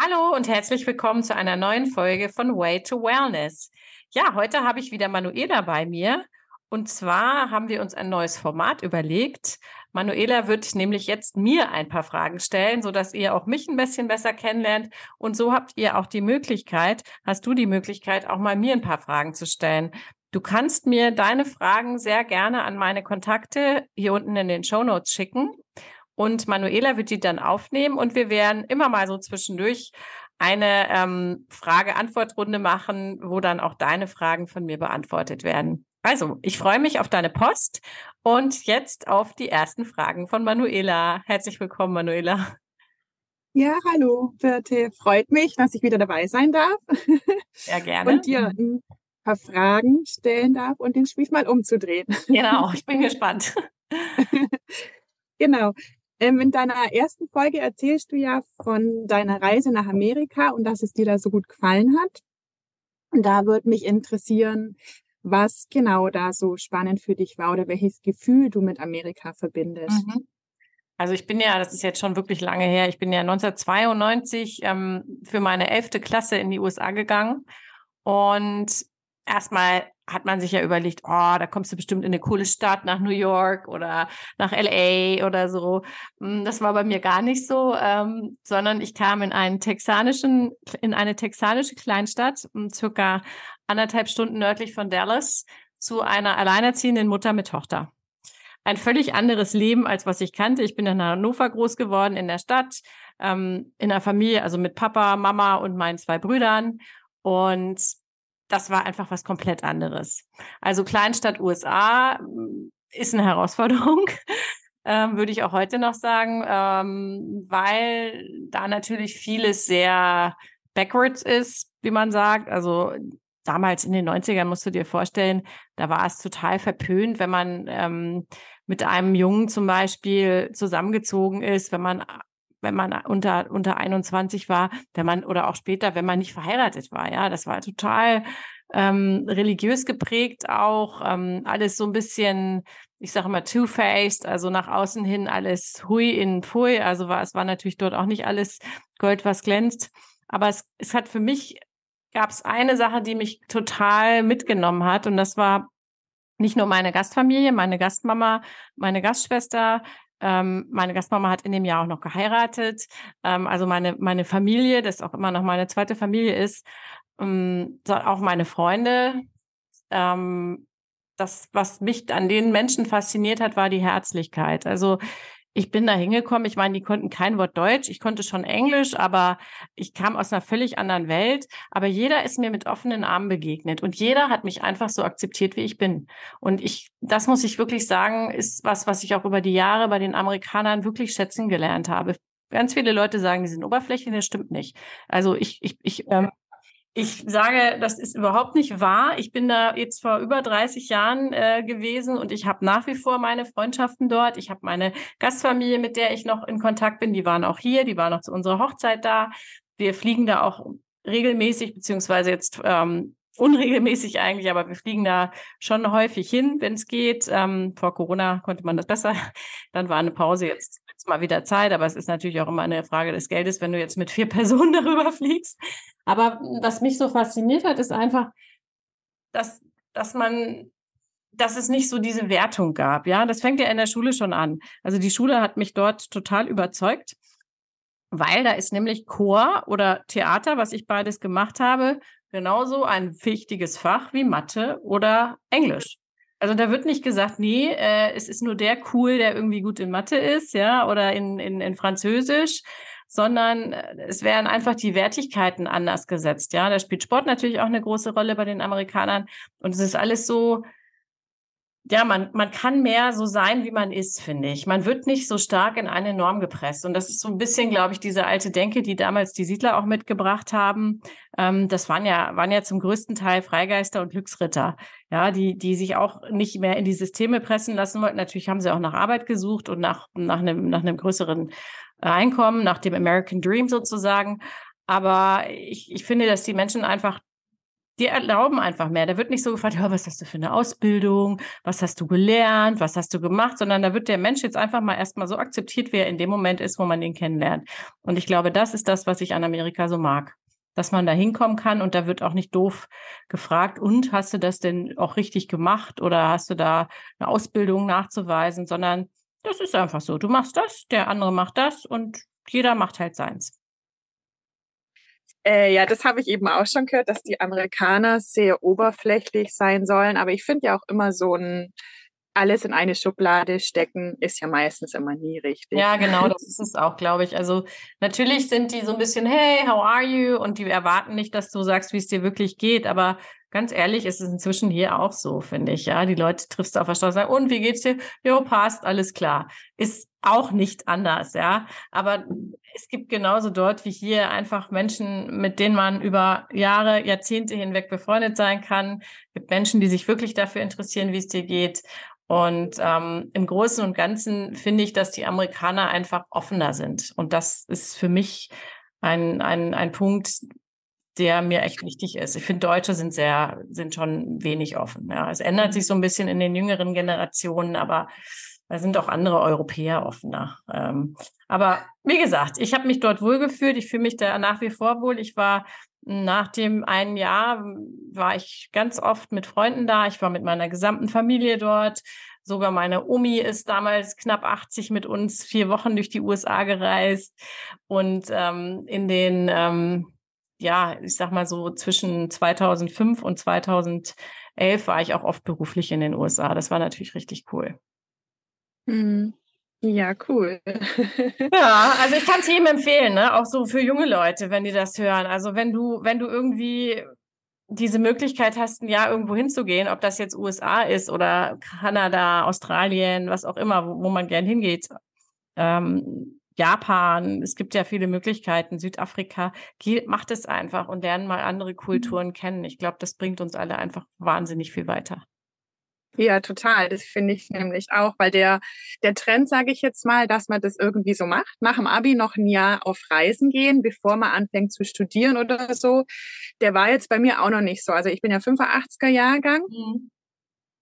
Hallo und herzlich willkommen zu einer neuen Folge von Way to Wellness. Ja, heute habe ich wieder Manuela bei mir. Und zwar haben wir uns ein neues Format überlegt. Manuela wird nämlich jetzt mir ein paar Fragen stellen, sodass ihr auch mich ein bisschen besser kennenlernt. Und so habt ihr auch die Möglichkeit, hast du die Möglichkeit, auch mal mir ein paar Fragen zu stellen. Du kannst mir deine Fragen sehr gerne an meine Kontakte hier unten in den Show Notes schicken. Und Manuela wird die dann aufnehmen und wir werden immer mal so zwischendurch eine ähm, Frage-Antwort-Runde machen, wo dann auch deine Fragen von mir beantwortet werden. Also, ich freue mich auf deine Post und jetzt auf die ersten Fragen von Manuela. Herzlich willkommen, Manuela. Ja, hallo, Birte. Freut mich, dass ich wieder dabei sein darf. Ja, gerne. Und dir ein paar Fragen stellen darf und den Spieß mal umzudrehen. Genau, ich bin gespannt. genau. Ähm, in deiner ersten Folge erzählst du ja von deiner Reise nach Amerika und dass es dir da so gut gefallen hat. Und da würde mich interessieren, was genau da so spannend für dich war oder welches Gefühl du mit Amerika verbindest. Mhm. Also ich bin ja, das ist jetzt schon wirklich lange her, ich bin ja 1992 ähm, für meine elfte Klasse in die USA gegangen und erstmal hat man sich ja überlegt, oh, da kommst du bestimmt in eine coole Stadt nach New York oder nach LA oder so. Hm, das war bei mir gar nicht so, ähm, sondern ich kam in einen texanischen, in eine texanische Kleinstadt, hm, circa anderthalb Stunden nördlich von Dallas, zu einer alleinerziehenden Mutter mit Tochter. Ein völlig anderes Leben, als was ich kannte. Ich bin in Hannover groß geworden, in der Stadt, ähm, in der Familie, also mit Papa, Mama und meinen zwei Brüdern. Und das war einfach was komplett anderes. Also Kleinstadt USA mm, ist eine Herausforderung, ähm, würde ich auch heute noch sagen, ähm, weil da natürlich vieles sehr backwards ist, wie man sagt. Also damals in den 90ern musst du dir vorstellen, da war es total verpönt, wenn man ähm, mit einem Jungen zum Beispiel zusammengezogen ist, wenn man wenn man unter, unter 21 war, wenn man oder auch später, wenn man nicht verheiratet war. Ja, das war total ähm, religiös geprägt auch, ähm, alles so ein bisschen, ich sage immer two-faced, also nach außen hin alles hui in pfui, also war, es war natürlich dort auch nicht alles Gold, was glänzt, aber es, es hat für mich, gab es eine Sache, die mich total mitgenommen hat. Und das war nicht nur meine Gastfamilie, meine Gastmama, meine Gastschwester, ähm, meine Gastmama hat in dem Jahr auch noch geheiratet. Ähm, also meine, meine Familie, das auch immer noch meine zweite Familie ist, ähm, auch meine Freunde. Ähm, das, was mich an den Menschen fasziniert hat, war die Herzlichkeit. Also ich bin da hingekommen, ich meine, die konnten kein Wort Deutsch, ich konnte schon Englisch, aber ich kam aus einer völlig anderen Welt. Aber jeder ist mir mit offenen Armen begegnet und jeder hat mich einfach so akzeptiert, wie ich bin. Und ich, das muss ich wirklich sagen, ist was, was ich auch über die Jahre bei den Amerikanern wirklich schätzen gelernt habe. Ganz viele Leute sagen, die sind oberflächlich, das stimmt nicht. Also ich, ich, ich ähm, ich sage, das ist überhaupt nicht wahr. Ich bin da jetzt vor über 30 Jahren äh, gewesen und ich habe nach wie vor meine Freundschaften dort. Ich habe meine Gastfamilie, mit der ich noch in Kontakt bin, die waren auch hier, die waren auch zu unserer Hochzeit da. Wir fliegen da auch regelmäßig, beziehungsweise jetzt ähm, unregelmäßig eigentlich, aber wir fliegen da schon häufig hin, wenn es geht. Ähm, vor Corona konnte man das besser. Dann war eine Pause jetzt jetzt mal wieder Zeit, aber es ist natürlich auch immer eine Frage des Geldes, wenn du jetzt mit vier Personen darüber fliegst. Aber was mich so fasziniert hat, ist einfach, dass, dass man, dass es nicht so diese Wertung gab. Ja, das fängt ja in der Schule schon an. Also die Schule hat mich dort total überzeugt, weil da ist nämlich Chor oder Theater, was ich beides gemacht habe, genauso ein wichtiges Fach wie Mathe oder Englisch. Also da wird nicht gesagt, nee, äh, es ist nur der cool, der irgendwie gut in Mathe ist, ja, oder in, in, in Französisch, sondern äh, es werden einfach die Wertigkeiten anders gesetzt, ja. Da spielt Sport natürlich auch eine große Rolle bei den Amerikanern und es ist alles so, ja, man, man kann mehr so sein, wie man ist, finde ich. Man wird nicht so stark in eine Norm gepresst. Und das ist so ein bisschen, glaube ich, diese alte Denke, die damals die Siedler auch mitgebracht haben. Ähm, das waren ja, waren ja zum größten Teil Freigeister und Glücksritter. Ja, die, die sich auch nicht mehr in die Systeme pressen lassen wollten. Natürlich haben sie auch nach Arbeit gesucht und nach, nach einem, nach einem größeren Einkommen, nach dem American Dream sozusagen. Aber ich, ich finde, dass die Menschen einfach die erlauben einfach mehr. Da wird nicht so gefragt, ja, was hast du für eine Ausbildung, was hast du gelernt, was hast du gemacht, sondern da wird der Mensch jetzt einfach mal erstmal so akzeptiert, wie er in dem Moment ist, wo man ihn kennenlernt. Und ich glaube, das ist das, was ich an Amerika so mag. Dass man da hinkommen kann und da wird auch nicht doof gefragt, und hast du das denn auch richtig gemacht oder hast du da eine Ausbildung nachzuweisen, sondern das ist einfach so. Du machst das, der andere macht das und jeder macht halt seins. Äh, ja, das habe ich eben auch schon gehört, dass die Amerikaner sehr oberflächlich sein sollen. Aber ich finde ja auch immer so ein alles in eine Schublade stecken, ist ja meistens immer nie richtig. Ja, genau, das ist es auch, glaube ich. Also natürlich sind die so ein bisschen, hey, how are you? Und die erwarten nicht, dass du sagst, wie es dir wirklich geht. Aber ganz ehrlich, ist es inzwischen hier auch so, finde ich. Ja, die Leute triffst du auf der Straße, sagen, und wie geht's dir? Jo, passt, alles klar. Ist auch nicht anders, ja. Aber es gibt genauso dort wie hier einfach Menschen, mit denen man über Jahre, Jahrzehnte hinweg befreundet sein kann. Es gibt Menschen, die sich wirklich dafür interessieren, wie es dir geht. Und ähm, im Großen und Ganzen finde ich, dass die Amerikaner einfach offener sind. Und das ist für mich ein, ein, ein Punkt, der mir echt wichtig ist. Ich finde, Deutsche sind sehr, sind schon wenig offen. Ja. Es ändert sich so ein bisschen in den jüngeren Generationen, aber da sind auch andere Europäer offener. Ähm, aber wie gesagt, ich habe mich dort wohlgefühlt. Ich fühle mich da nach wie vor wohl. Ich war nach dem einen Jahr war ich ganz oft mit Freunden da. Ich war mit meiner gesamten Familie dort. Sogar meine Omi ist damals knapp 80 mit uns vier Wochen durch die USA gereist. Und ähm, in den ähm, ja, ich sag mal so zwischen 2005 und 2011 war ich auch oft beruflich in den USA. Das war natürlich richtig cool. Mhm. Ja, cool. ja, also ich kann es jedem empfehlen, ne? auch so für junge Leute, wenn die das hören. Also wenn du, wenn du irgendwie diese Möglichkeit hast, ein Jahr irgendwo hinzugehen, ob das jetzt USA ist oder Kanada, Australien, was auch immer, wo, wo man gern hingeht, ähm, Japan, es gibt ja viele Möglichkeiten, Südafrika, macht es einfach und lernen mal andere mhm. Kulturen kennen. Ich glaube, das bringt uns alle einfach wahnsinnig viel weiter. Ja, total. Das finde ich nämlich auch, weil der, der Trend, sage ich jetzt mal, dass man das irgendwie so macht, nach dem Abi noch ein Jahr auf Reisen gehen, bevor man anfängt zu studieren oder so, der war jetzt bei mir auch noch nicht so. Also ich bin ja 85er Jahrgang. Mhm.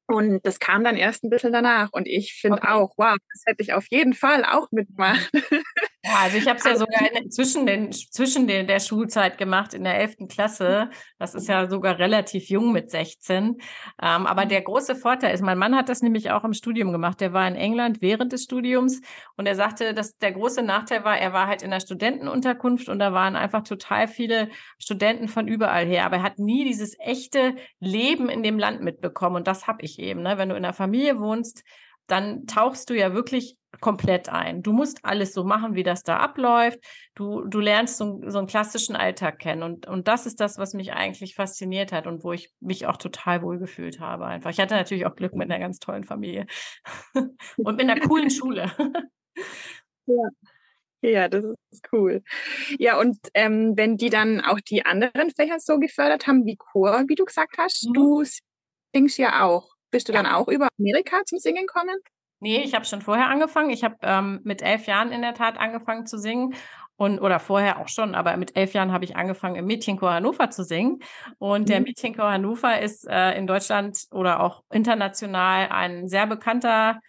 Und das kam dann erst ein bisschen danach. Und ich finde auch, wow, das hätte ich auf jeden Fall auch mitgemacht. Ja, also ich habe es ja sogar in, zwischen, den, zwischen den, der Schulzeit gemacht, in der 11. Klasse. Das ist ja sogar relativ jung mit 16. Ähm, aber mhm. der große Vorteil ist, mein Mann hat das nämlich auch im Studium gemacht. Der war in England während des Studiums und er sagte, dass der große Nachteil war, er war halt in der Studentenunterkunft und da waren einfach total viele Studenten von überall her. Aber er hat nie dieses echte Leben in dem Land mitbekommen. Und das habe ich eben. Ne? Wenn du in einer Familie wohnst, dann tauchst du ja wirklich komplett ein. Du musst alles so machen, wie das da abläuft. Du, du lernst so, so einen klassischen Alltag kennen. Und, und das ist das, was mich eigentlich fasziniert hat und wo ich mich auch total wohl gefühlt habe. Einfach. Ich hatte natürlich auch Glück mit einer ganz tollen Familie und mit einer coolen Schule. ja. Ja, das ist cool. Ja, und ähm, wenn die dann auch die anderen Fächer so gefördert haben wie Chor, wie du gesagt hast, mhm. du singst ja auch. Bist du ja. dann auch über Amerika zum Singen gekommen? Nee, ich habe schon vorher angefangen. Ich habe ähm, mit elf Jahren in der Tat angefangen zu singen. Und, oder vorher auch schon, aber mit elf Jahren habe ich angefangen, im Mädchenchor Hannover zu singen. Und mhm. der Mädchenchor Hannover ist äh, in Deutschland oder auch international ein sehr bekannter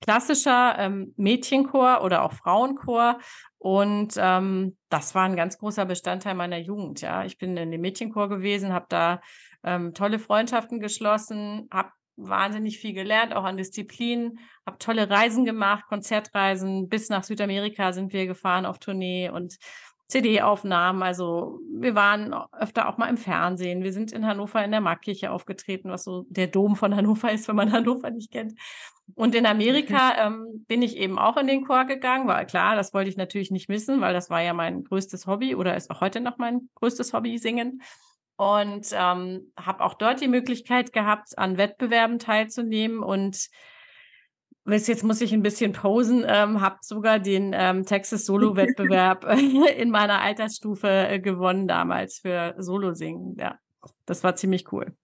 klassischer ähm, Mädchenchor oder auch Frauenchor. Und ähm, das war ein ganz großer Bestandteil meiner Jugend. Ja, ich bin in dem Mädchenchor gewesen, habe da ähm, tolle Freundschaften geschlossen, habe wahnsinnig viel gelernt, auch an Disziplinen, habe tolle Reisen gemacht, Konzertreisen, bis nach Südamerika sind wir gefahren auf Tournee und CD-Aufnahmen. Also wir waren öfter auch mal im Fernsehen. Wir sind in Hannover in der Markkirche aufgetreten, was so der Dom von Hannover ist, wenn man Hannover nicht kennt. Und in Amerika ähm, bin ich eben auch in den Chor gegangen, weil klar, das wollte ich natürlich nicht missen, weil das war ja mein größtes Hobby oder ist auch heute noch mein größtes Hobby, singen und ähm, habe auch dort die Möglichkeit gehabt, an Wettbewerben teilzunehmen und jetzt muss ich ein bisschen posen, ähm, habe sogar den ähm, Texas Solo-Wettbewerb in meiner Altersstufe äh, gewonnen damals für Solo-Singen. Ja, das war ziemlich cool.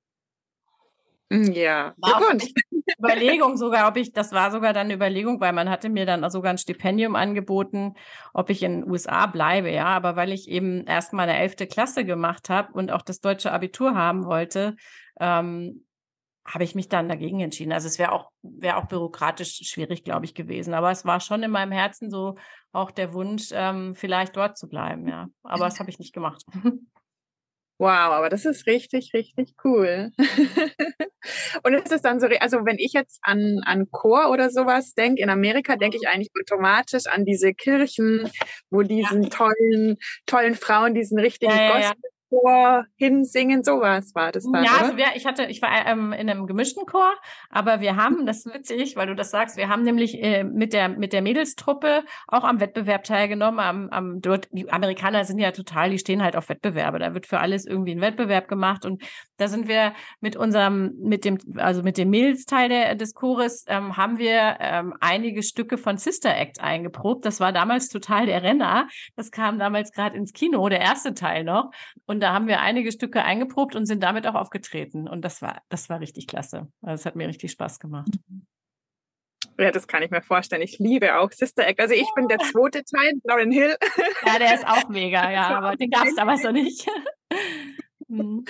Hm, ja, Glückwunsch. Überlegung sogar, ob ich, das war sogar dann eine Überlegung, weil man hatte mir dann sogar ein Stipendium angeboten, ob ich in den USA bleibe, ja. Aber weil ich eben erst mal eine elfte Klasse gemacht habe und auch das deutsche Abitur haben wollte, ähm, habe ich mich dann dagegen entschieden. Also es wäre auch, wäre auch bürokratisch schwierig, glaube ich, gewesen. Aber es war schon in meinem Herzen so auch der Wunsch, ähm, vielleicht dort zu bleiben, ja. Aber das habe ich nicht gemacht. Wow, aber das ist richtig, richtig cool. und es ist dann so, also wenn ich jetzt an, an Chor oder sowas denke, in Amerika denke ich eigentlich automatisch an diese Kirchen, wo diesen ja. tollen, tollen Frauen diesen richtigen ja, Gospel Chor hinsingen, sowas war das dann. Ja, also wir, ich hatte, ich war ähm, in einem gemischten Chor, aber wir haben, das ist witzig, weil du das sagst, wir haben nämlich äh, mit der mit der Mädelstruppe auch am Wettbewerb teilgenommen. Am, am dort, die Amerikaner sind ja total, die stehen halt auf Wettbewerbe. Da wird für alles irgendwie ein Wettbewerb gemacht und da sind wir mit unserem, mit dem, also mit dem Mädelsteil der, des Chores, ähm, haben wir ähm, einige Stücke von Sister Act eingeprobt. Das war damals total der Renner. Das kam damals gerade ins Kino, der erste Teil noch. Und da haben wir einige Stücke eingeprobt und sind damit auch aufgetreten. Und das war, das war richtig klasse. Also es hat mir richtig Spaß gemacht. Ja, das kann ich mir vorstellen. Ich liebe auch Sister Act. Also ich bin der zweite Teil, Lauren Hill. Ja, der ist auch mega, ja, aber den gab es damals noch nicht. Mhm.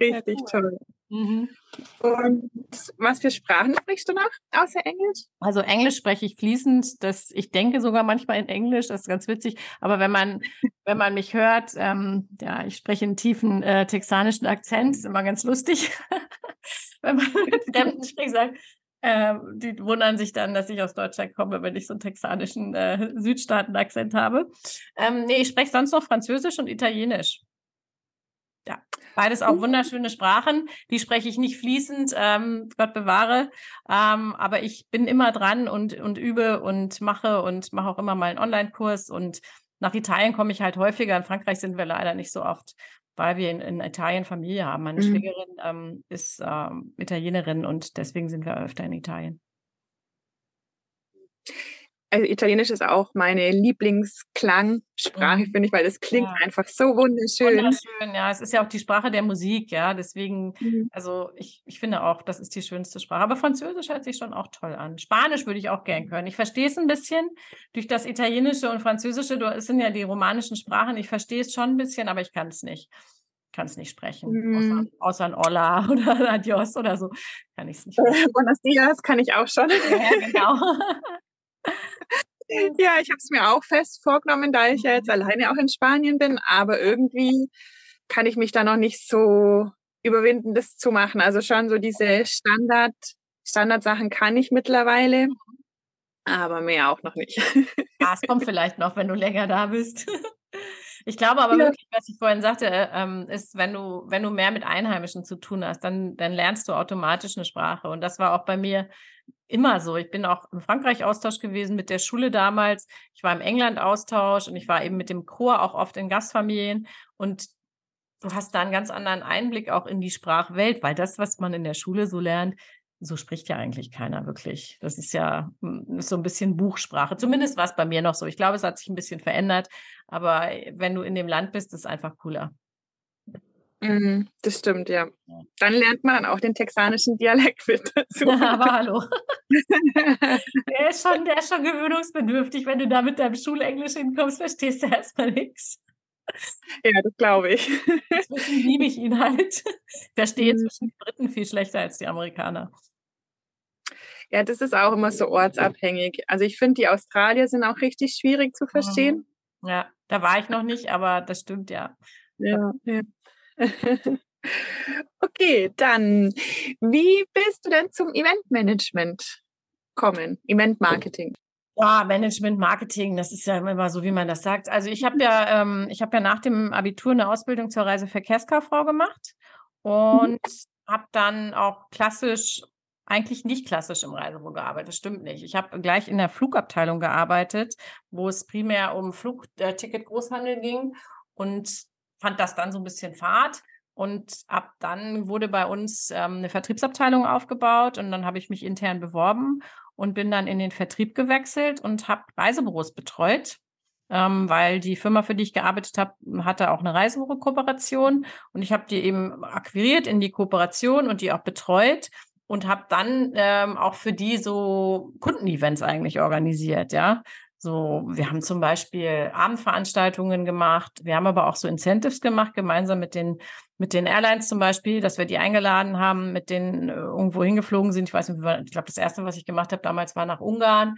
Richtig ja, cool. toll. Mhm. Und was für Sprachen sprichst du noch außer Englisch? Also Englisch spreche ich fließend. Das, ich denke sogar manchmal in Englisch, das ist ganz witzig. Aber wenn man, wenn man mich hört, ähm, ja, ich spreche einen tiefen äh, texanischen Akzent, ist immer ganz lustig. wenn man mit Fremden spricht, sagt, äh, die wundern sich dann, dass ich aus Deutschland komme, wenn ich so einen texanischen äh, Südstaaten-Akzent habe. Ähm, nee, ich spreche sonst noch Französisch und Italienisch. Ja, beides auch wunderschöne Sprachen. Die spreche ich nicht fließend, ähm, Gott bewahre. Ähm, aber ich bin immer dran und, und übe und mache und mache auch immer mal einen Online-Kurs. Und nach Italien komme ich halt häufiger. In Frankreich sind wir leider nicht so oft, weil wir in, in Italien Familie haben. Meine mhm. Schwägerin ähm, ist ähm, Italienerin und deswegen sind wir öfter in Italien. Also Italienisch ist auch meine Lieblingsklangsprache, mhm. finde ich, weil es klingt ja. einfach so wunderschön. Wunderschön, ja. Es ist ja auch die Sprache der Musik, ja. Deswegen, mhm. also ich, ich finde auch, das ist die schönste Sprache. Aber Französisch hört sich schon auch toll an. Spanisch würde ich auch gern können. Ich verstehe es ein bisschen durch das Italienische und Französische. Das sind ja die romanischen Sprachen. Ich verstehe es schon ein bisschen, aber ich kann es nicht kann es nicht sprechen. Mhm. Außer, außer, ein Hola oder Adios oder so kann ich es nicht. Buenos Dias kann ich auch schon. Ja, genau. Ja, ich habe es mir auch fest vorgenommen, da ich ja jetzt alleine auch in Spanien bin, aber irgendwie kann ich mich da noch nicht so überwinden, das zu machen. Also schon so diese Standard, Standardsachen kann ich mittlerweile, aber mehr auch noch nicht. Ja, es kommt vielleicht noch, wenn du länger da bist. Ich glaube aber ja. wirklich, was ich vorhin sagte, ähm, ist, wenn du, wenn du mehr mit Einheimischen zu tun hast, dann, dann lernst du automatisch eine Sprache. Und das war auch bei mir immer so. Ich bin auch im Frankreich-Austausch gewesen mit der Schule damals. Ich war im England-Austausch und ich war eben mit dem Chor auch oft in Gastfamilien. Und du hast da einen ganz anderen Einblick auch in die Sprachwelt, weil das, was man in der Schule so lernt, so spricht ja eigentlich keiner wirklich. Das ist ja hm, so ein bisschen Buchsprache. Zumindest war es bei mir noch so. Ich glaube, es hat sich ein bisschen verändert. Aber äh, wenn du in dem Land bist, ist es einfach cooler. Mhm, das stimmt, ja. Dann lernt man auch den texanischen Dialekt mit dazu. aber hallo. der, ist schon, der ist schon gewöhnungsbedürftig. Wenn du da mit deinem Schulenglisch hinkommst, verstehst du erstmal nichts. Ja, das glaube ich. Deswegen liebe ich ihn halt. Ich verstehe mhm. zwischen die Briten viel schlechter als die Amerikaner. Ja, das ist auch immer so ortsabhängig. Also ich finde, die Australier sind auch richtig schwierig zu verstehen. Mhm. Ja, da war ich noch nicht, aber das stimmt ja. Ja, ja. okay, dann, wie bist du denn zum Eventmanagement kommen, Eventmarketing? Ja, Management, Marketing, das ist ja immer so, wie man das sagt. Also ich habe ja, ähm, ich habe ja nach dem Abitur eine Ausbildung zur Reiseverkehrskauffrau gemacht und mhm. habe dann auch klassisch, eigentlich nicht klassisch im Reisebüro gearbeitet. Das stimmt nicht. Ich habe gleich in der Flugabteilung gearbeitet, wo es primär um Flugticket-Großhandel ging und fand das dann so ein bisschen fad. Und ab dann wurde bei uns ähm, eine Vertriebsabteilung aufgebaut und dann habe ich mich intern beworben und bin dann in den Vertrieb gewechselt und habe Reisebüros betreut. ähm, weil die Firma, für die ich gearbeitet habe, hatte auch eine Reisebuchkooperation und ich habe die eben akquiriert in die Kooperation und die auch betreut und habe dann ähm, auch für die so Kundenevents eigentlich organisiert, ja. So, wir haben zum Beispiel Abendveranstaltungen gemacht. Wir haben aber auch so Incentives gemacht, gemeinsam mit den, mit den Airlines zum Beispiel, dass wir die eingeladen haben, mit denen äh, irgendwo hingeflogen sind. Ich weiß nicht, ich glaube, das erste, was ich gemacht habe damals, war nach Ungarn.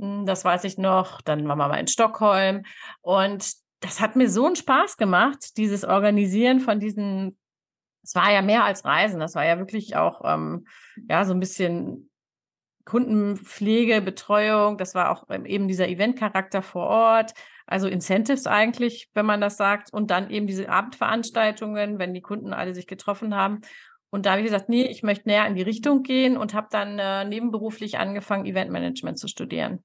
Hm, das weiß ich noch. Dann waren wir mal in Stockholm. Und das hat mir so einen Spaß gemacht, dieses Organisieren von diesen es war ja mehr als Reisen, das war ja wirklich auch ähm, ja so ein bisschen Kundenpflege, Betreuung, das war auch eben dieser Eventcharakter vor Ort, also Incentives eigentlich, wenn man das sagt, und dann eben diese Abendveranstaltungen, wenn die Kunden alle sich getroffen haben. Und da habe ich gesagt, nee, ich möchte näher in die Richtung gehen und habe dann äh, nebenberuflich angefangen, Eventmanagement zu studieren.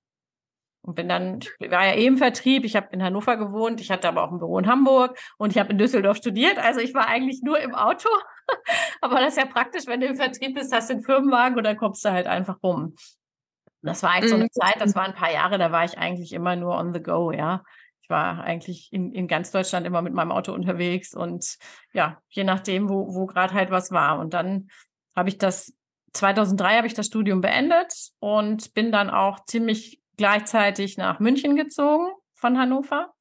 Und bin dann, ich war ja eh im Vertrieb, ich habe in Hannover gewohnt, ich hatte aber auch ein Büro in Hamburg und ich habe in Düsseldorf studiert. Also ich war eigentlich nur im Auto. aber das ist ja praktisch, wenn du im Vertrieb bist, hast du einen Firmenwagen oder kommst du halt einfach rum. Das war eigentlich so eine mhm. Zeit, das waren ein paar Jahre, da war ich eigentlich immer nur on the go, ja. Ich war eigentlich in, in ganz Deutschland immer mit meinem Auto unterwegs und ja, je nachdem, wo, wo gerade halt was war. Und dann habe ich das 2003 habe ich das Studium beendet und bin dann auch ziemlich gleichzeitig nach München gezogen von Hannover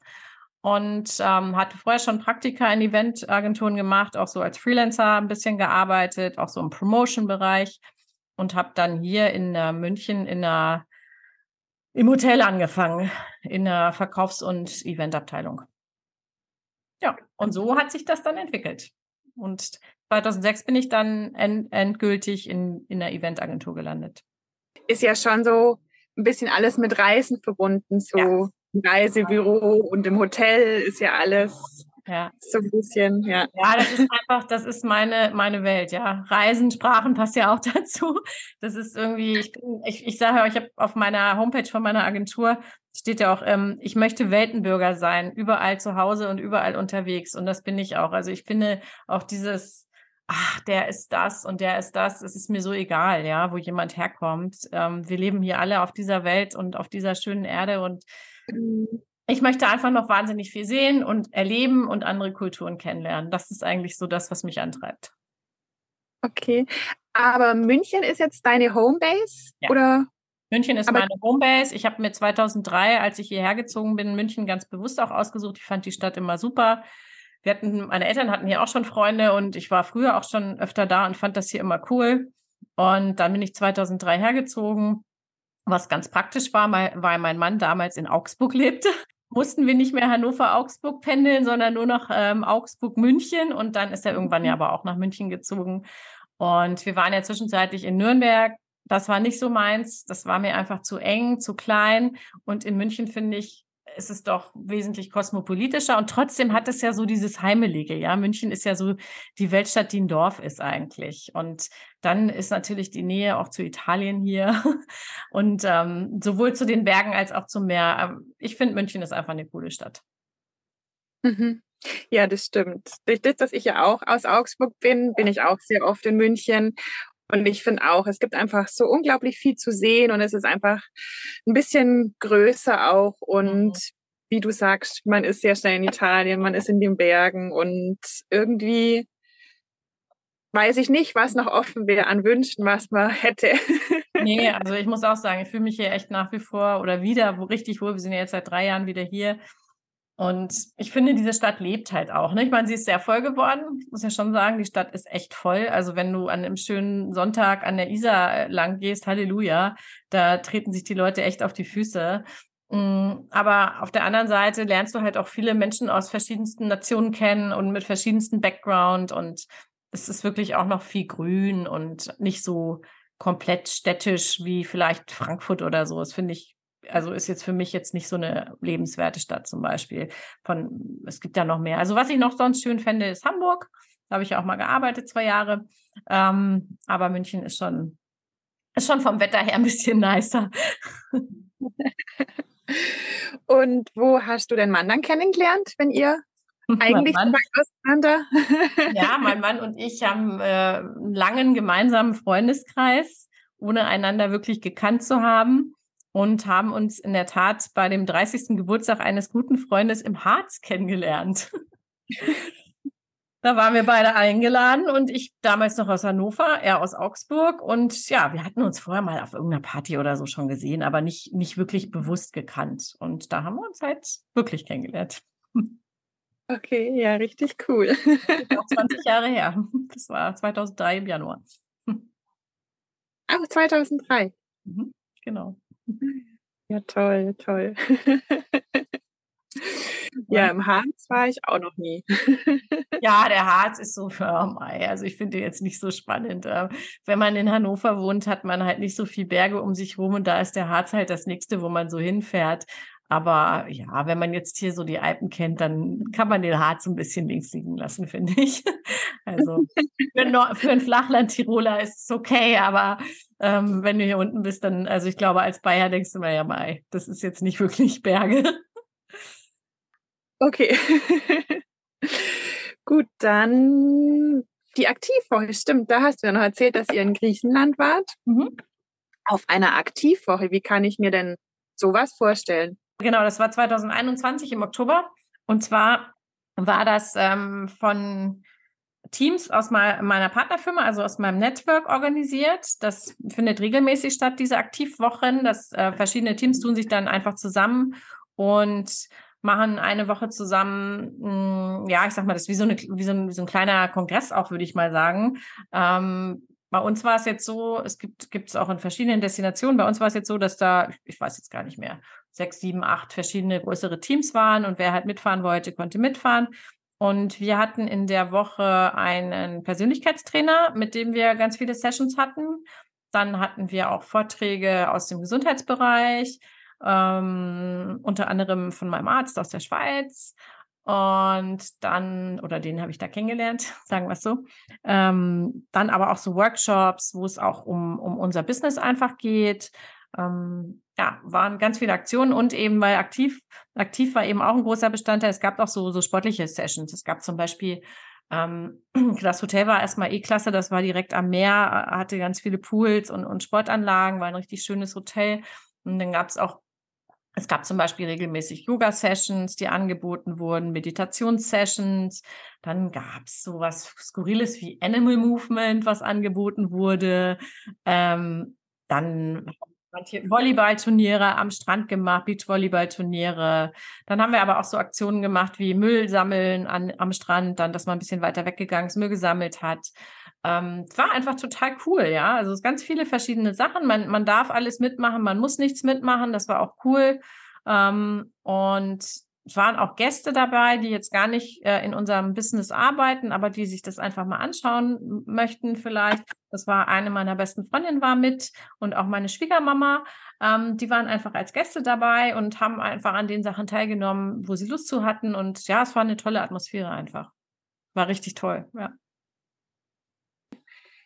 und ähm, hatte vorher schon Praktika in Eventagenturen gemacht, auch so als Freelancer ein bisschen gearbeitet, auch so im Promotion-Bereich und habe dann hier in äh, München in einer, im Hotel angefangen, in der Verkaufs- und Eventabteilung. Ja, und so hat sich das dann entwickelt. Und 2006 bin ich dann end endgültig in, in der Eventagentur gelandet. Ist ja schon so ein bisschen alles mit Reisen verbunden. So ja. Reisebüro und im Hotel ist ja alles ja. so ein bisschen, ja. Ja, das ist einfach, das ist meine, meine Welt, ja. Reisen, Sprachen passt ja auch dazu. Das ist irgendwie, ich, ich, ich sage euch, ich habe auf meiner Homepage von meiner Agentur steht ja auch, ähm, ich möchte Weltenbürger sein, überall zu Hause und überall unterwegs. Und das bin ich auch. Also ich finde auch dieses, ach, der ist das und der ist das, es ist mir so egal, ja, wo jemand herkommt. Ähm, wir leben hier alle auf dieser Welt und auf dieser schönen Erde und. Ich möchte einfach noch wahnsinnig viel sehen und erleben und andere Kulturen kennenlernen. Das ist eigentlich so das, was mich antreibt. Okay, aber München ist jetzt deine Homebase ja. oder? München ist aber meine Homebase. Ich habe mir 2003, als ich hierher gezogen bin, München ganz bewusst auch ausgesucht. Ich fand die Stadt immer super wir hatten, meine Eltern hatten hier auch schon Freunde und ich war früher auch schon öfter da und fand das hier immer cool. Und dann bin ich 2003 hergezogen, was ganz praktisch war, weil mein Mann damals in Augsburg lebte. Mussten wir nicht mehr Hannover-Augsburg pendeln, sondern nur noch ähm, Augsburg-München. Und dann ist er irgendwann ja mhm. aber auch nach München gezogen. Und wir waren ja zwischenzeitlich in Nürnberg. Das war nicht so meins. Das war mir einfach zu eng, zu klein. Und in München finde ich, ist es doch wesentlich kosmopolitischer und trotzdem hat es ja so dieses Heimelige. Ja, München ist ja so die Weltstadt, die ein Dorf ist eigentlich. Und dann ist natürlich die Nähe auch zu Italien hier und ähm, sowohl zu den Bergen als auch zum Meer. Ähm, ich finde, München ist einfach eine coole Stadt. Mhm. Ja, das stimmt. Durch das, dass ich ja auch aus Augsburg bin, bin ich auch sehr oft in München. Und ich finde auch, es gibt einfach so unglaublich viel zu sehen und es ist einfach ein bisschen größer auch. Und mhm. wie du sagst, man ist sehr schnell in Italien, man ist in den Bergen und irgendwie weiß ich nicht, was noch offen wäre an Wünschen, was man hätte. nee, also ich muss auch sagen, ich fühle mich hier echt nach wie vor oder wieder wo richtig wohl. Wir sind ja jetzt seit drei Jahren wieder hier. Und ich finde, diese Stadt lebt halt auch. Ne? Ich meine, sie ist sehr voll geworden. Ich muss ja schon sagen, die Stadt ist echt voll. Also wenn du an einem schönen Sonntag an der Isar äh, lang gehst, Halleluja, da treten sich die Leute echt auf die Füße. Mm, aber auf der anderen Seite lernst du halt auch viele Menschen aus verschiedensten Nationen kennen und mit verschiedensten Background. Und es ist wirklich auch noch viel grün und nicht so komplett städtisch wie vielleicht Frankfurt oder so. Das finde ich also ist jetzt für mich jetzt nicht so eine lebenswerte Stadt zum Beispiel. Von, es gibt ja noch mehr. Also was ich noch sonst schön fände, ist Hamburg. Da habe ich ja auch mal gearbeitet, zwei Jahre. Ähm, aber München ist schon, ist schon vom Wetter her ein bisschen nicer. Und wo hast du den Mann dann kennengelernt, wenn ihr eigentlich Mann, auseinander? ja, mein Mann und ich haben äh, einen langen gemeinsamen Freundeskreis, ohne einander wirklich gekannt zu haben. Und haben uns in der Tat bei dem 30. Geburtstag eines guten Freundes im Harz kennengelernt. Da waren wir beide eingeladen und ich damals noch aus Hannover, er aus Augsburg. Und ja, wir hatten uns vorher mal auf irgendeiner Party oder so schon gesehen, aber nicht, nicht wirklich bewusst gekannt. Und da haben wir uns halt wirklich kennengelernt. Okay, ja, richtig cool. Auch 20 Jahre her. Das war 2003 im Januar. Ach, 2003. Mhm, genau. Ja, toll, toll. Ja, im Harz war ich auch noch nie. ja, der Harz ist so, oh my, also ich finde jetzt nicht so spannend. Ähm, wenn man in Hannover wohnt, hat man halt nicht so viel Berge um sich rum und da ist der Harz halt das nächste, wo man so hinfährt. Aber ja, wenn man jetzt hier so die Alpen kennt, dann kann man den Harz ein bisschen links liegen lassen, finde ich. Also für, für einen Flachland-Tiroler ist es okay, aber ähm, wenn du hier unten bist, dann, also ich glaube, als Bayer denkst du mir ja mal, das ist jetzt nicht wirklich Berge. Okay. Gut, dann die Aktivwoche. Stimmt, da hast du ja noch erzählt, dass ihr in Griechenland wart. Mhm. Auf einer Aktivwoche. Wie kann ich mir denn sowas vorstellen? Genau, das war 2021 im Oktober. Und zwar war das ähm, von Teams aus meiner Partnerfirma, also aus meinem Network organisiert. Das findet regelmäßig statt, diese Aktivwochen. Das äh, verschiedene Teams tun sich dann einfach zusammen und machen eine Woche zusammen, mh, hm, ja, ich sag mal, das ist wie so, eine, wie so, ein, wie so ein kleiner Kongress auch, würde ich mal sagen. Ähm, bei uns war es jetzt so, es gibt es auch in verschiedenen Destinationen. Bei uns war es jetzt so, dass da, ich weiß jetzt gar nicht mehr, sechs, sieben, acht verschiedene größere Teams waren und wer halt mitfahren wollte, konnte mitfahren. Und wir hatten in der Woche einen Persönlichkeitstrainer, mit dem wir ganz viele Sessions hatten. Dann hatten wir auch Vorträge aus dem Gesundheitsbereich ähm, unter anderem von meinem Arzt aus der Schweiz. Und dann, oder den habe ich da kennengelernt, sagen wir es so. Ähm, dann aber auch so Workshops, wo es auch um, um unser Business einfach geht. Ähm, ja, waren ganz viele Aktionen und eben, weil aktiv, aktiv war eben auch ein großer Bestandteil. Es gab auch so, so sportliche Sessions. Es gab zum Beispiel ähm, das Hotel war erstmal eh klasse, das war direkt am Meer, hatte ganz viele Pools und, und Sportanlagen, war ein richtig schönes Hotel. Und dann gab es auch es gab zum Beispiel regelmäßig Yoga-Sessions, die angeboten wurden, Meditationssessions. Dann gab es sowas Skurriles wie Animal Movement, was angeboten wurde. Ähm, dann Volleyballturniere am Strand gemacht, Beachvolleyballturniere. Dann haben wir aber auch so Aktionen gemacht wie Müll sammeln an, am Strand, dann, dass man ein bisschen weiter weggegangen ist, Müll gesammelt hat. Ähm, war einfach total cool, ja. Also es ganz viele verschiedene Sachen. Man, man darf alles mitmachen, man muss nichts mitmachen. Das war auch cool. Ähm, und waren auch Gäste dabei, die jetzt gar nicht äh, in unserem Business arbeiten, aber die sich das einfach mal anschauen möchten vielleicht. Das war eine meiner besten Freundinnen war mit und auch meine Schwiegermama. Ähm, die waren einfach als Gäste dabei und haben einfach an den Sachen teilgenommen, wo sie Lust zu hatten. Und ja, es war eine tolle Atmosphäre einfach. War richtig toll, ja.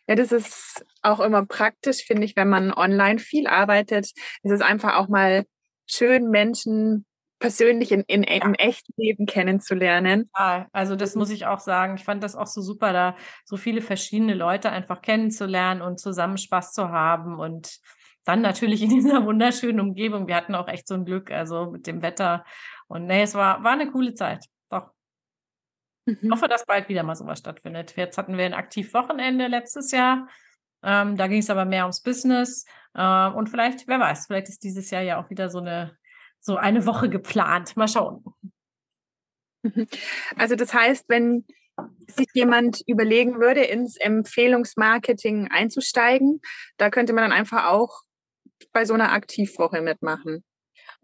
Ja, das ist auch immer praktisch, finde ich, wenn man online viel arbeitet. Es ist einfach auch mal schön, Menschen persönlich in, in, im echten Leben kennenzulernen. Ja, also das muss ich auch sagen. Ich fand das auch so super, da so viele verschiedene Leute einfach kennenzulernen und zusammen Spaß zu haben und dann natürlich in dieser wunderschönen Umgebung. Wir hatten auch echt so ein Glück, also mit dem Wetter. Und nee, es war, war eine coole Zeit. Ich mhm. hoffe, dass bald wieder mal sowas stattfindet. Jetzt hatten wir ein Aktivwochenende letztes Jahr. Ähm, da ging es aber mehr ums Business. Äh, und vielleicht, wer weiß, vielleicht ist dieses Jahr ja auch wieder so eine, so eine Woche geplant. Mal schauen. Mhm. Also das heißt, wenn sich jemand überlegen würde, ins Empfehlungsmarketing einzusteigen, da könnte man dann einfach auch bei so einer Aktivwoche mitmachen.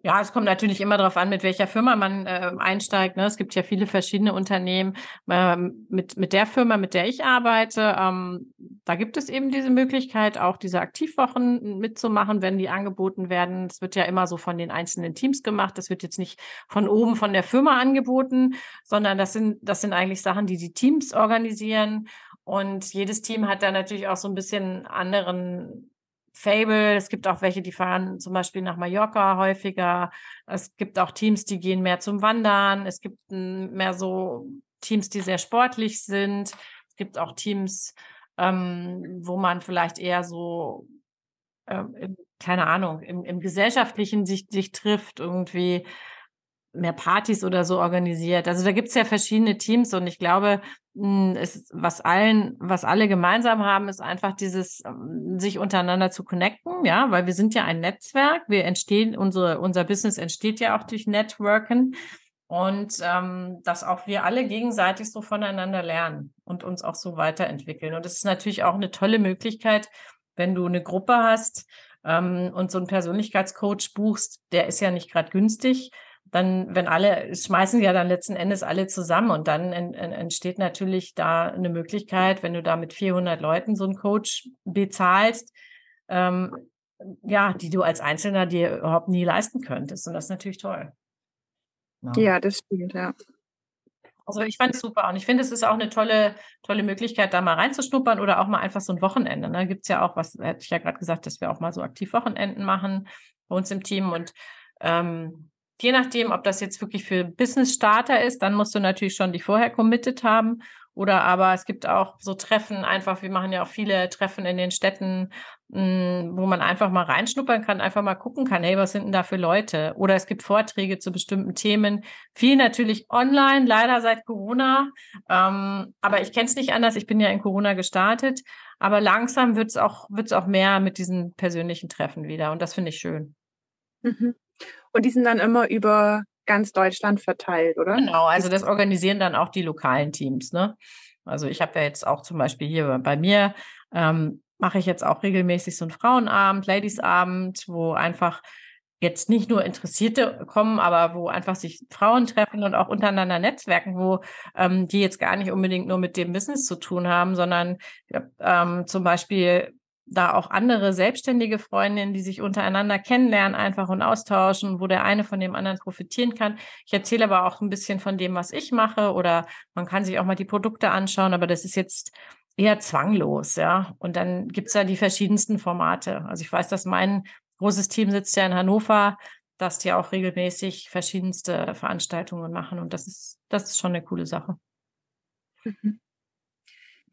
Ja, es kommt natürlich immer darauf an, mit welcher Firma man äh, einsteigt. Ne? Es gibt ja viele verschiedene Unternehmen. Ähm, mit, mit der Firma, mit der ich arbeite, ähm, da gibt es eben diese Möglichkeit, auch diese Aktivwochen mitzumachen, wenn die angeboten werden. Es wird ja immer so von den einzelnen Teams gemacht. Das wird jetzt nicht von oben von der Firma angeboten, sondern das sind, das sind eigentlich Sachen, die die Teams organisieren. Und jedes Team hat da natürlich auch so ein bisschen anderen Fable. Es gibt auch welche, die fahren zum Beispiel nach Mallorca häufiger. Es gibt auch Teams, die gehen mehr zum Wandern. Es gibt mehr so Teams, die sehr sportlich sind. Es gibt auch Teams, ähm, wo man vielleicht eher so ähm, keine Ahnung, im, im Gesellschaftlichen sich, sich trifft, irgendwie mehr Partys oder so organisiert. Also da gibt es ja verschiedene Teams und ich glaube, hm, was allen, was alle gemeinsam haben, ist einfach dieses ähm, sich untereinander zu connecten, ja, weil wir sind ja ein Netzwerk. Wir entstehen, unsere, unser Business entsteht ja auch durch Networken und ähm, dass auch wir alle gegenseitig so voneinander lernen und uns auch so weiterentwickeln. Und es ist natürlich auch eine tolle Möglichkeit, wenn du eine Gruppe hast ähm, und so einen Persönlichkeitscoach buchst, der ist ja nicht gerade günstig dann, wenn alle, schmeißen ja dann letzten Endes alle zusammen und dann en, en, entsteht natürlich da eine Möglichkeit, wenn du da mit 400 Leuten so einen Coach bezahlst, ähm, ja, die du als Einzelner dir überhaupt nie leisten könntest. Und das ist natürlich toll. Ja, ja das stimmt, ja. Also ich fand es super und ich finde, es ist auch eine tolle, tolle Möglichkeit, da mal reinzuschnuppern oder auch mal einfach so ein Wochenende. Da ne? gibt es ja auch, was hätte ich ja gerade gesagt, dass wir auch mal so aktiv Wochenenden machen bei uns im Team und ähm, je nachdem, ob das jetzt wirklich für Business-Starter ist, dann musst du natürlich schon dich vorher committed haben. Oder aber es gibt auch so Treffen, einfach, wir machen ja auch viele Treffen in den Städten, hm, wo man einfach mal reinschnuppern kann, einfach mal gucken kann, hey, was sind denn da für Leute? Oder es gibt Vorträge zu bestimmten Themen. Viel natürlich online, leider seit Corona. Ähm, aber ich kenne es nicht anders. Ich bin ja in Corona gestartet. Aber langsam wird es auch, wird's auch mehr mit diesen persönlichen Treffen wieder. Und das finde ich schön. Mhm. Und die sind dann immer über ganz Deutschland verteilt, oder? Genau, also das organisieren dann auch die lokalen Teams. Ne? Also ich habe ja jetzt auch zum Beispiel hier bei mir, ähm, mache ich jetzt auch regelmäßig so einen Frauenabend, Ladiesabend, wo einfach jetzt nicht nur Interessierte kommen, aber wo einfach sich Frauen treffen und auch untereinander netzwerken, wo ähm, die jetzt gar nicht unbedingt nur mit dem Business zu tun haben, sondern ähm, zum Beispiel da auch andere selbstständige Freundinnen, die sich untereinander kennenlernen einfach und austauschen, wo der eine von dem anderen profitieren kann. Ich erzähle aber auch ein bisschen von dem, was ich mache oder man kann sich auch mal die Produkte anschauen, aber das ist jetzt eher zwanglos, ja. Und dann gibt's ja die verschiedensten Formate. Also ich weiß, dass mein großes Team sitzt ja in Hannover, dass die auch regelmäßig verschiedenste Veranstaltungen machen und das ist, das ist schon eine coole Sache. Mhm.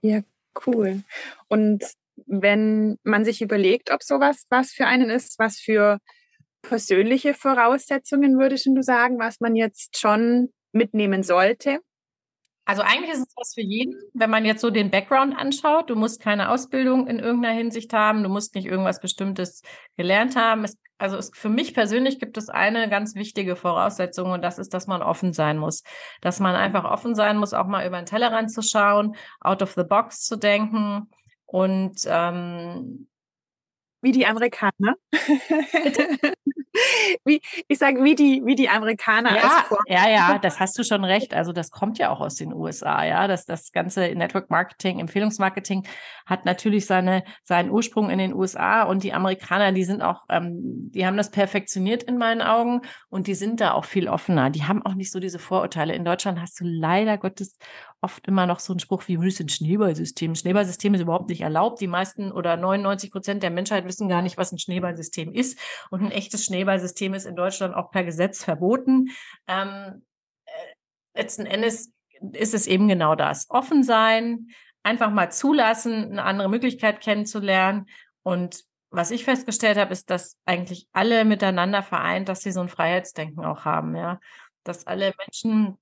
Ja, cool. Und wenn man sich überlegt, ob sowas was für einen ist, was für persönliche Voraussetzungen würdest du sagen, was man jetzt schon mitnehmen sollte? Also eigentlich ist es was für jeden, wenn man jetzt so den Background anschaut. Du musst keine Ausbildung in irgendeiner Hinsicht haben, du musst nicht irgendwas Bestimmtes gelernt haben. Es, also es, für mich persönlich gibt es eine ganz wichtige Voraussetzung und das ist, dass man offen sein muss. Dass man einfach offen sein muss, auch mal über den Tellerrand zu schauen, out of the box zu denken und ähm, wie die Amerikaner. wie, ich sage, wie die, wie die Amerikaner. Ja, ja, ja, das hast du schon recht. Also das kommt ja auch aus den USA, ja. Das, das ganze Network Marketing, Empfehlungsmarketing hat natürlich seine, seinen Ursprung in den USA und die Amerikaner, die sind auch, ähm, die haben das perfektioniert in meinen Augen und die sind da auch viel offener. Die haben auch nicht so diese Vorurteile. In Deutschland hast du leider Gottes oft immer noch so einen Spruch wie, das ist ein Schneeballsystem. Schneeballsystem ist überhaupt nicht erlaubt. Die meisten oder 99 Prozent der Menschheit wissen gar nicht, was ein Schneeballsystem ist. Und ein echtes Schneeballsystem ist in Deutschland auch per Gesetz verboten. Ähm, äh, letzten Endes ist es eben genau das. Offen sein, einfach mal zulassen, eine andere Möglichkeit kennenzulernen. Und was ich festgestellt habe, ist, dass eigentlich alle miteinander vereint, dass sie so ein Freiheitsdenken auch haben, ja. Dass alle Menschen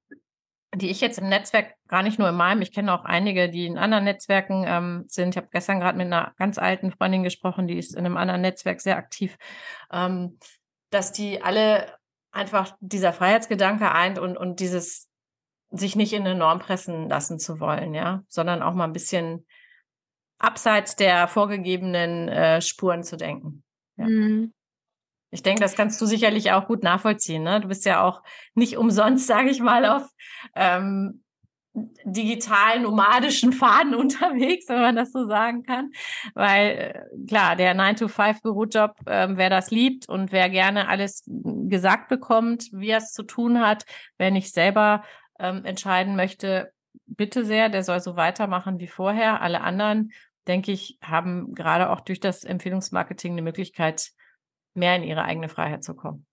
die ich jetzt im Netzwerk gar nicht nur in meinem, ich kenne auch einige, die in anderen Netzwerken ähm, sind. Ich habe gestern gerade mit einer ganz alten Freundin gesprochen, die ist in einem anderen Netzwerk sehr aktiv, ähm, dass die alle einfach dieser Freiheitsgedanke eint und, und dieses sich nicht in eine Norm pressen lassen zu wollen, ja, sondern auch mal ein bisschen abseits der vorgegebenen äh, Spuren zu denken. Ja. Mhm. Ich denke, das kannst du sicherlich auch gut nachvollziehen. Ne? Du bist ja auch nicht umsonst, sage ich mal, auf ähm, digitalen, nomadischen Faden unterwegs, wenn man das so sagen kann. Weil äh, klar, der 9-to-5-Bürojob, ähm, wer das liebt und wer gerne alles gesagt bekommt, wie er es zu tun hat, wer nicht selber ähm, entscheiden möchte, bitte sehr, der soll so weitermachen wie vorher. Alle anderen, denke ich, haben gerade auch durch das Empfehlungsmarketing eine Möglichkeit, mehr in ihre eigene Freiheit zu kommen.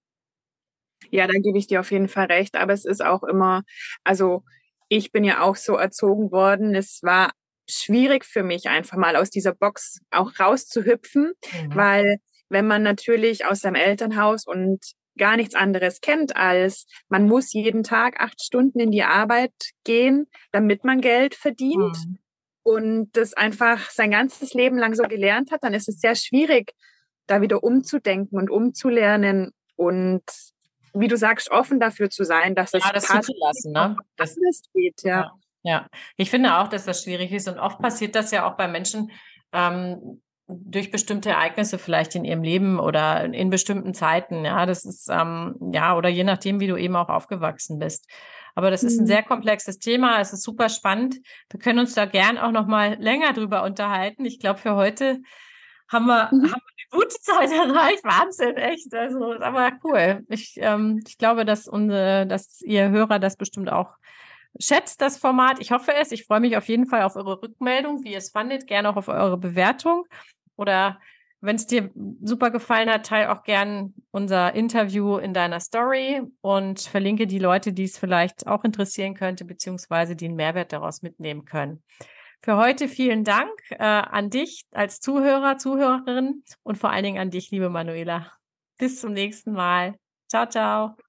Ja, da gebe ich dir auf jeden Fall recht. Aber es ist auch immer, also ich bin ja auch so erzogen worden. Es war schwierig für mich, einfach mal aus dieser Box auch rauszuhüpfen, mhm. weil wenn man natürlich aus seinem Elternhaus und gar nichts anderes kennt als man muss jeden Tag acht Stunden in die Arbeit gehen, damit man Geld verdient. Mhm. Und das einfach sein ganzes Leben lang so gelernt hat, dann ist es sehr schwierig, da wieder umzudenken und umzulernen und wie du sagst, offen dafür zu sein, dass ja, es das zuzulassen, ne? Das, das geht, ja. ja. ich finde auch, dass das schwierig ist und oft passiert das ja auch bei Menschen, ähm, durch bestimmte Ereignisse vielleicht in ihrem Leben oder in bestimmten Zeiten. Ja, das ist, ähm, ja, oder je nachdem, wie du eben auch aufgewachsen bist. Aber das ist ein mhm. sehr komplexes Thema. Es ist super spannend. Wir können uns da gern auch noch mal länger drüber unterhalten. Ich glaube, für heute haben wir, mhm. haben wir gute Zeit erreicht. Wahnsinn, echt. Also, aber cool. Ich, ähm, ich glaube, dass unsere, dass ihr Hörer das bestimmt auch schätzt, das Format. Ich hoffe es. Ich freue mich auf jeden Fall auf eure Rückmeldung, wie ihr es fandet. Gerne auch auf eure Bewertung. Oder wenn es dir super gefallen hat, teile auch gern unser Interview in deiner Story und verlinke die Leute, die es vielleicht auch interessieren könnte, beziehungsweise die einen Mehrwert daraus mitnehmen können. Für heute vielen Dank äh, an dich als Zuhörer, Zuhörerin und vor allen Dingen an dich, liebe Manuela. Bis zum nächsten Mal. Ciao, ciao.